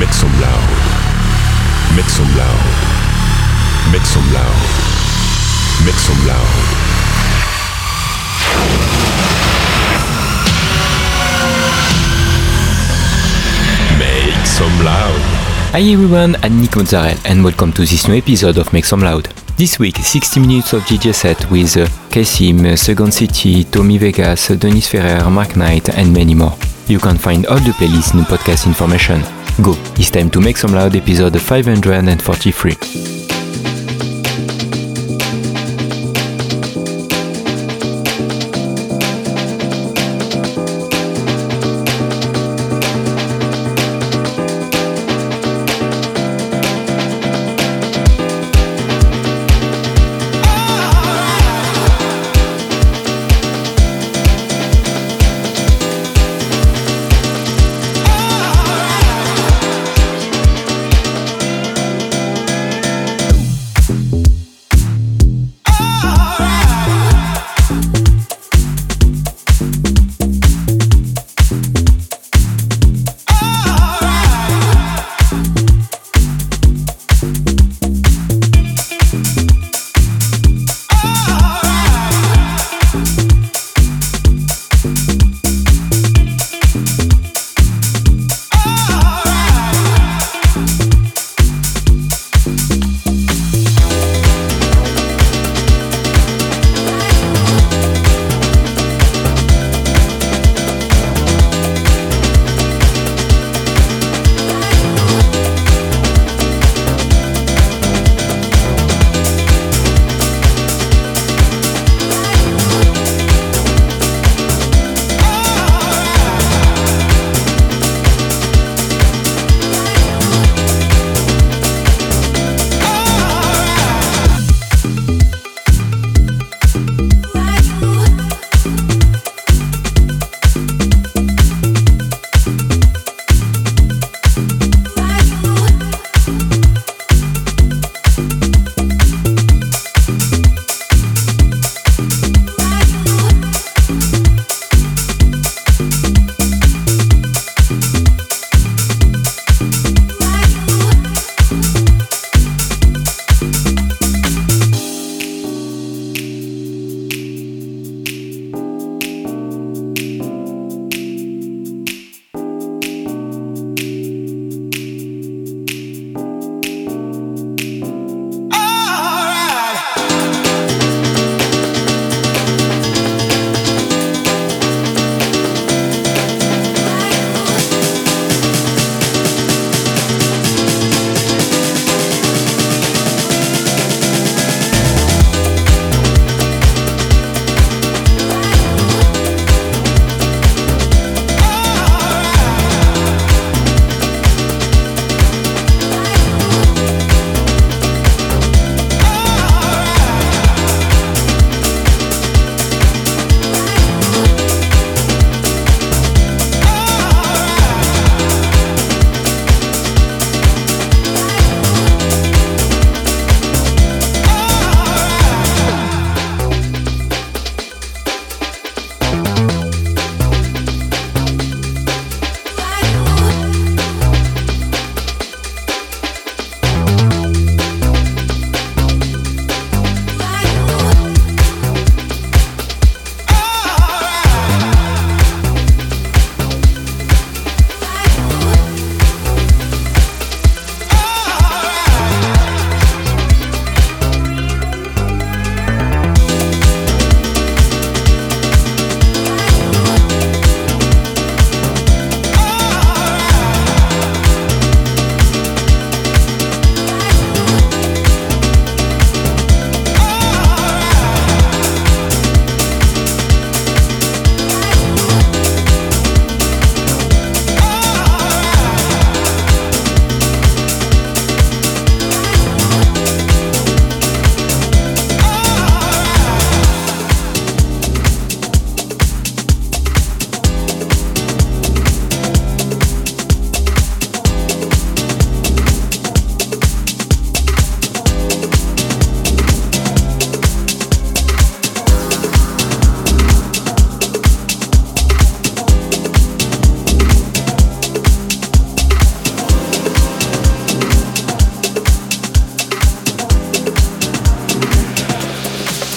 Make some loud. Make some loud. Make some loud. Make some loud. Make some loud. Hi everyone, I'm Nick Mozzarella and welcome to this new episode of Make Some Loud. This week, 60 minutes of DJ set with uh, Kasim, Second City, Tommy Vegas, Denis Ferrer, Mark Knight and many more. You can find all the playlists in podcast information. Go, it's time to Make Some Loud episode 543.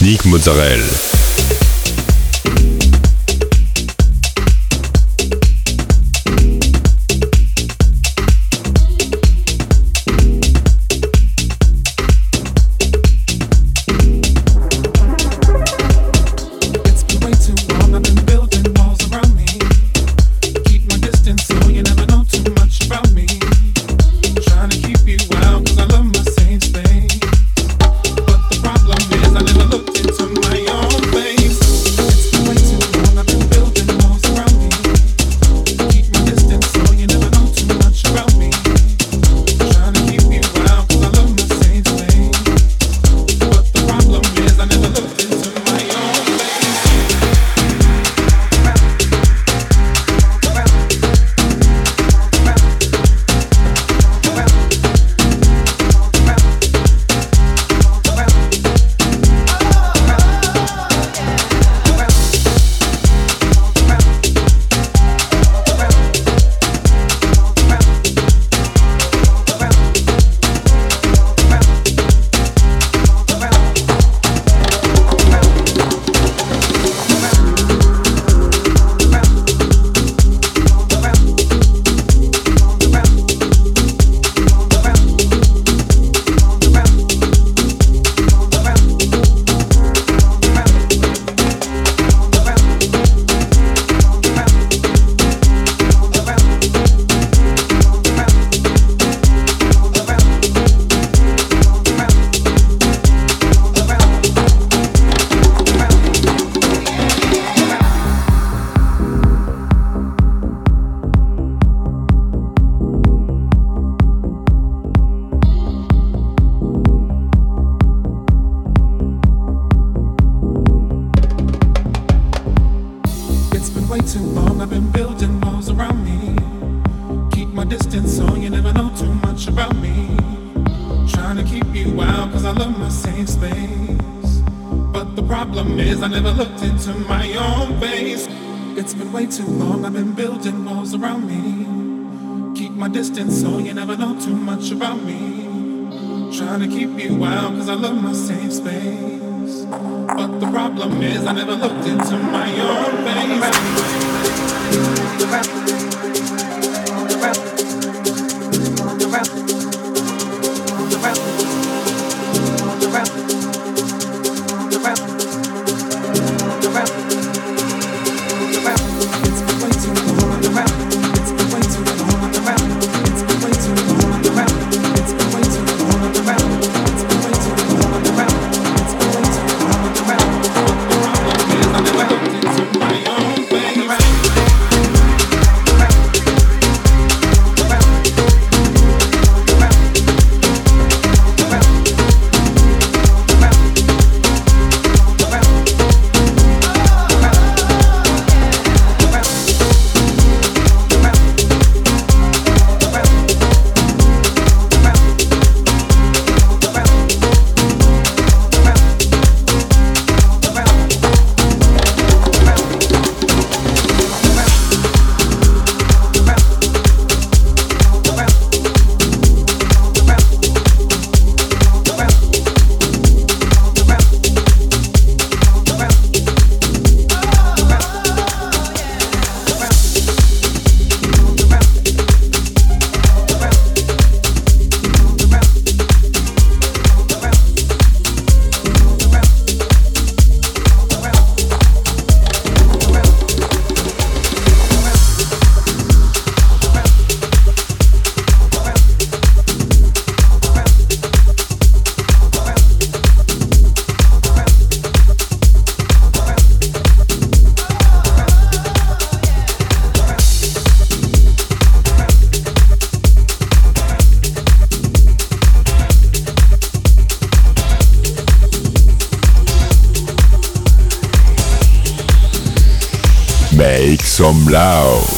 Dominique Mozzarella. too much about me. Trying to keep you wild cause I love my safe space. But the problem is I never looked into my own face. Loud.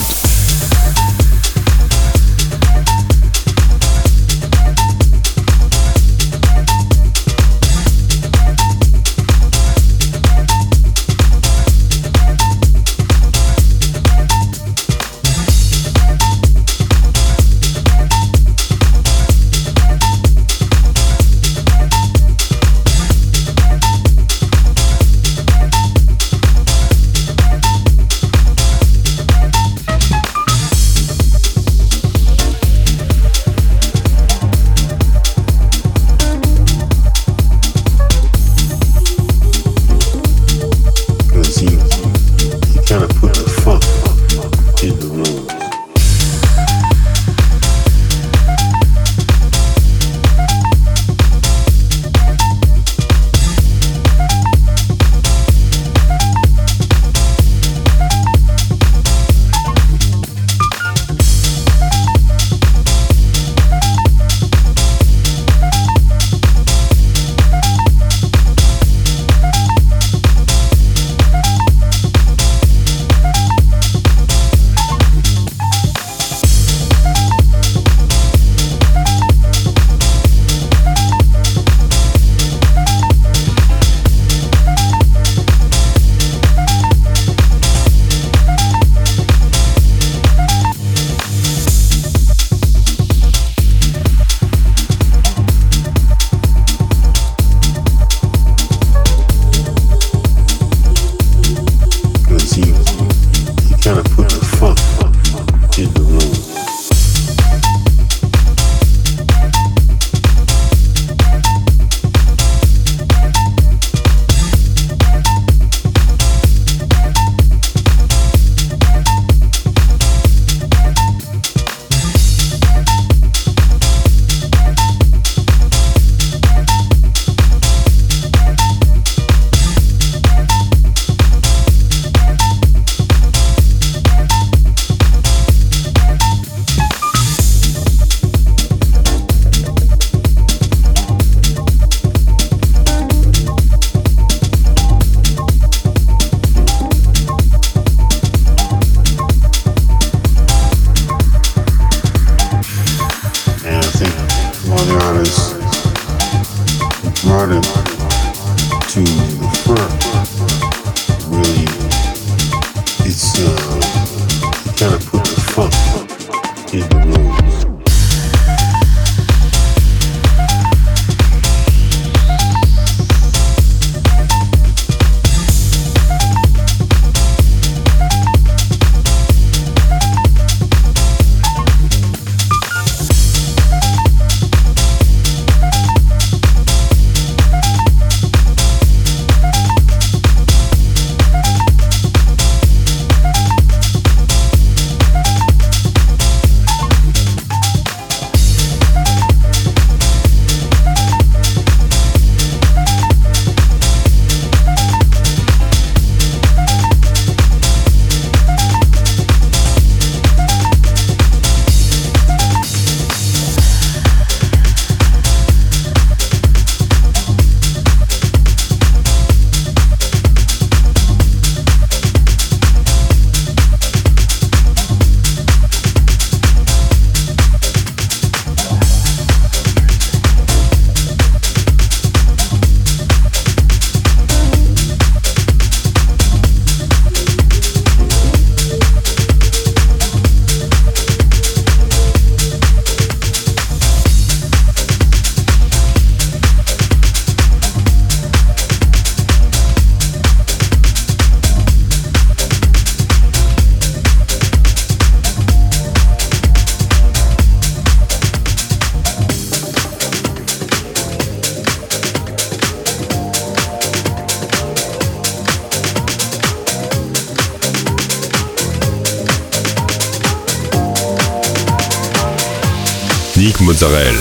Mozzarella.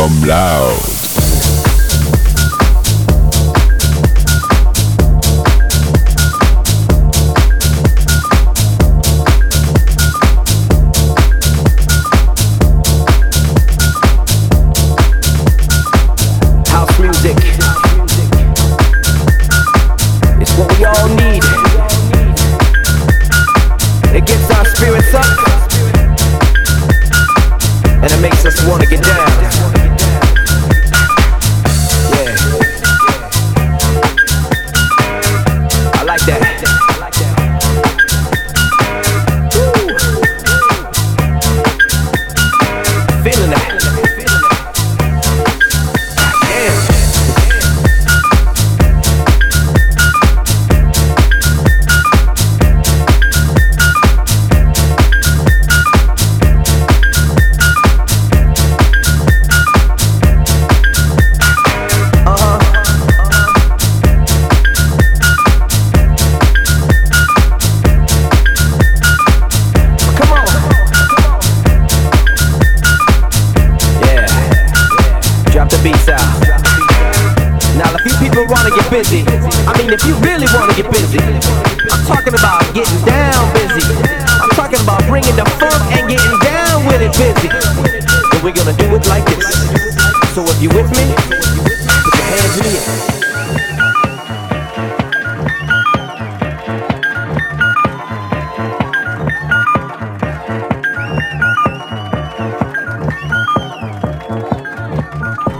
Some loud.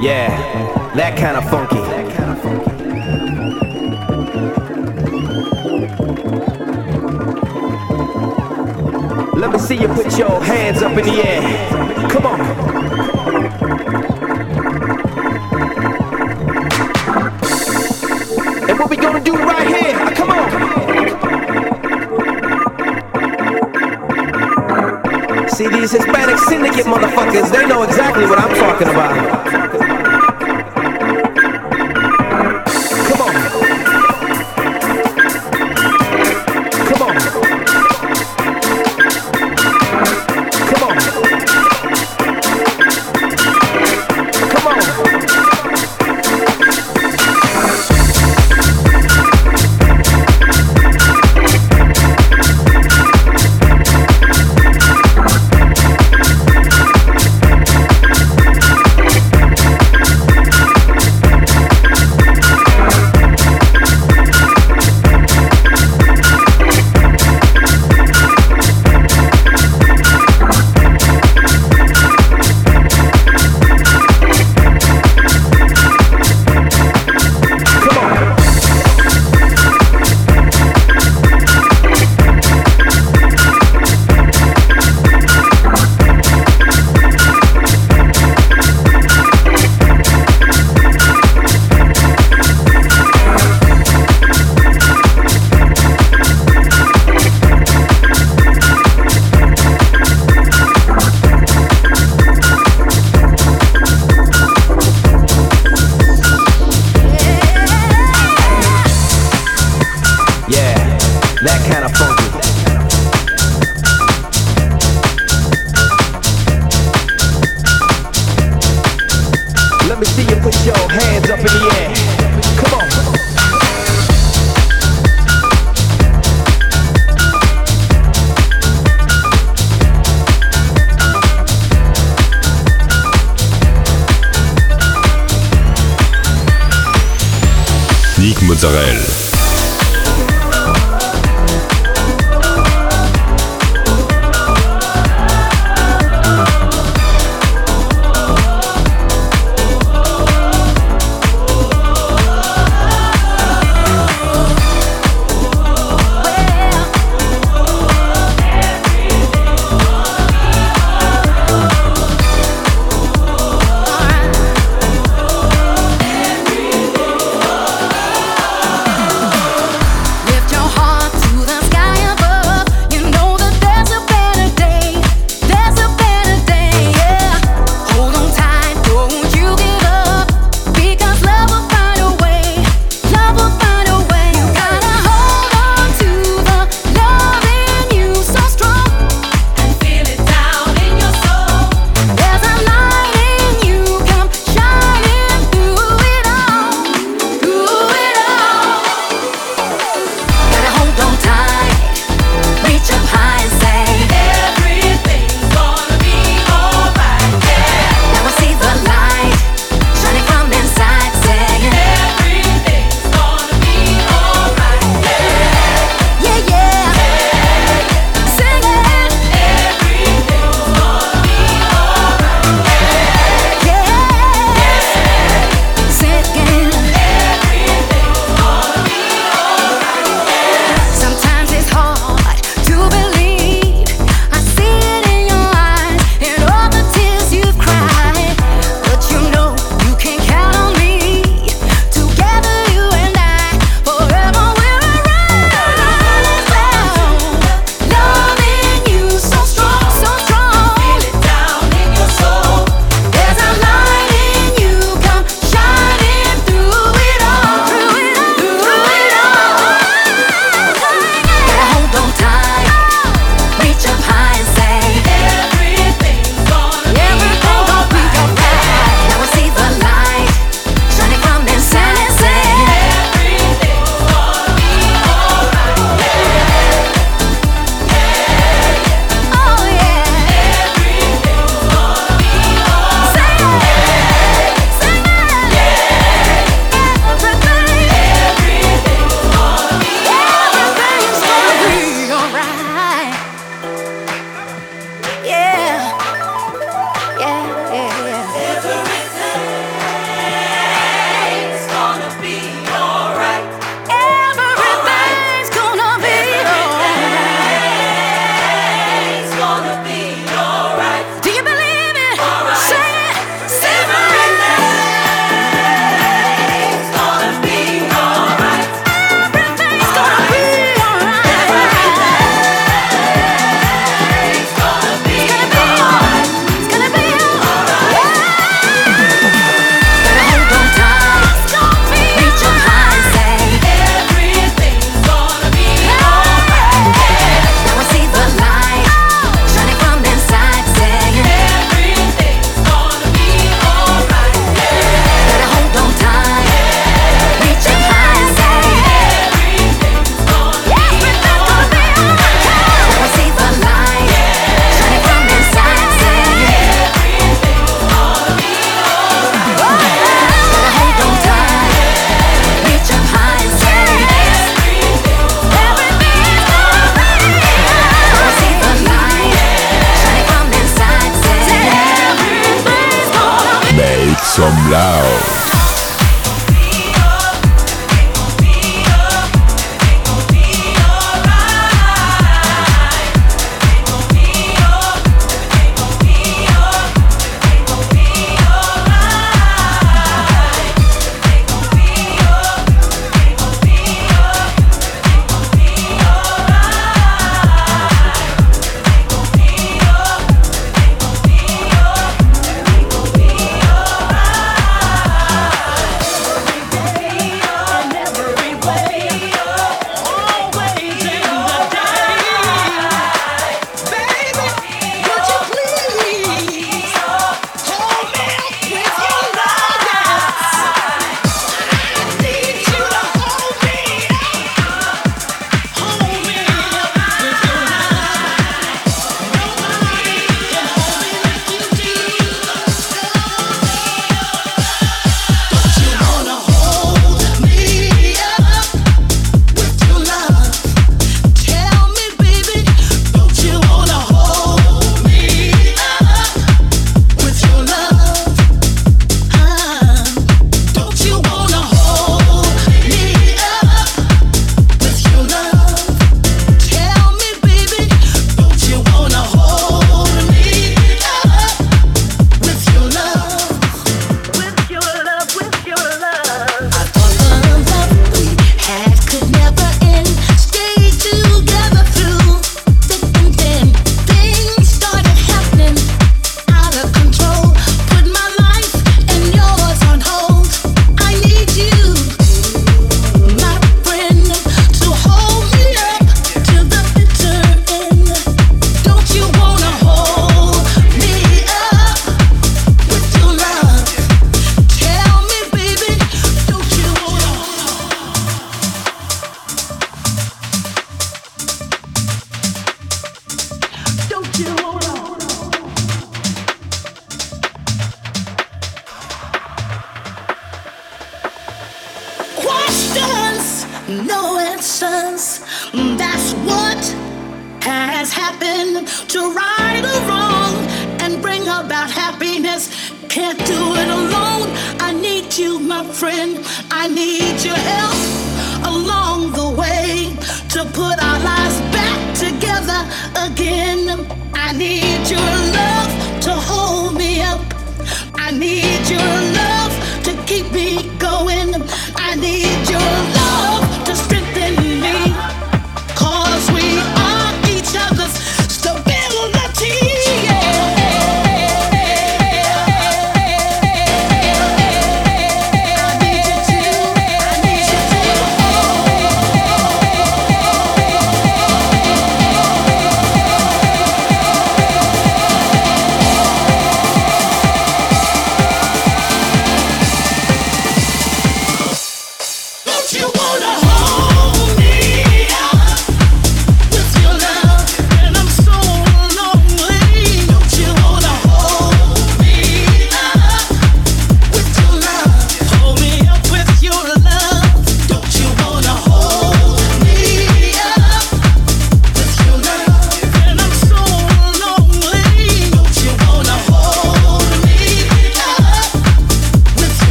Yeah, that kind of funky. Let me see you put your hands up in the air. Come on. And what we gonna do right here? Come on. See these Hispanic syndicate motherfuckers, they know exactly what I'm talking about. That kind of funk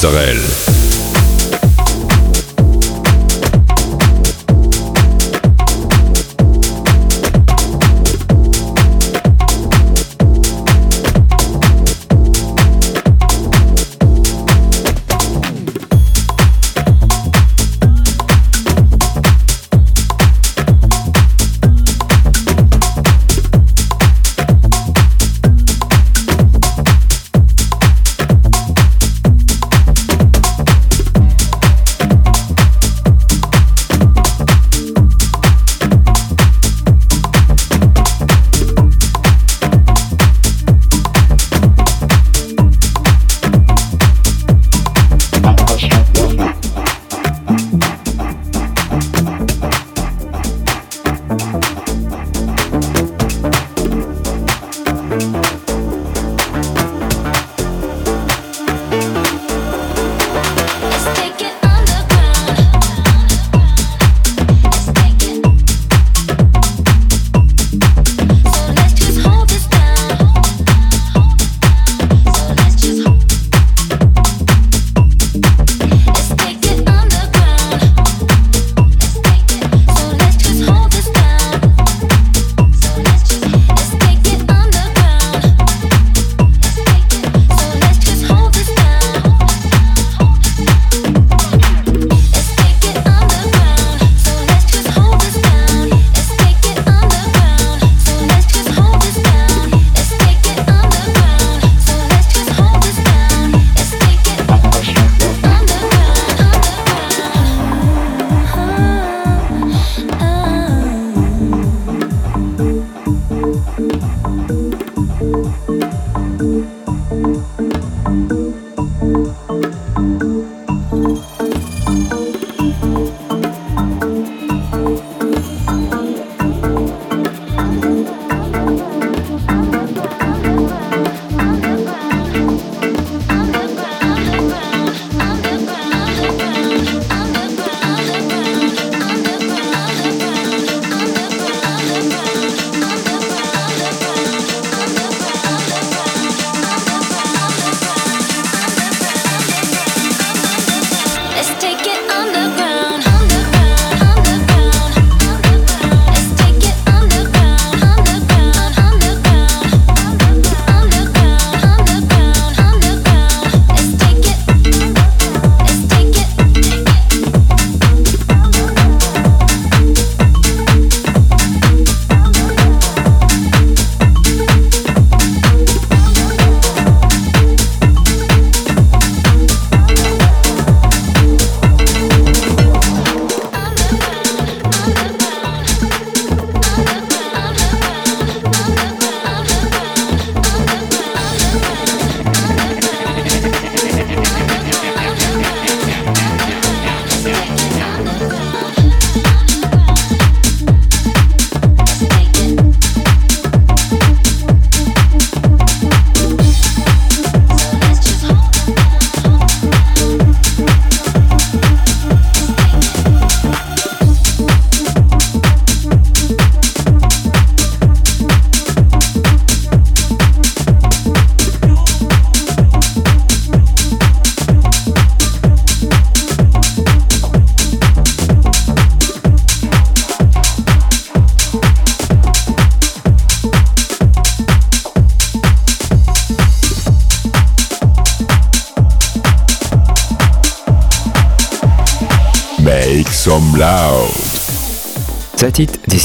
Mozzarella.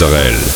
Mozzarella.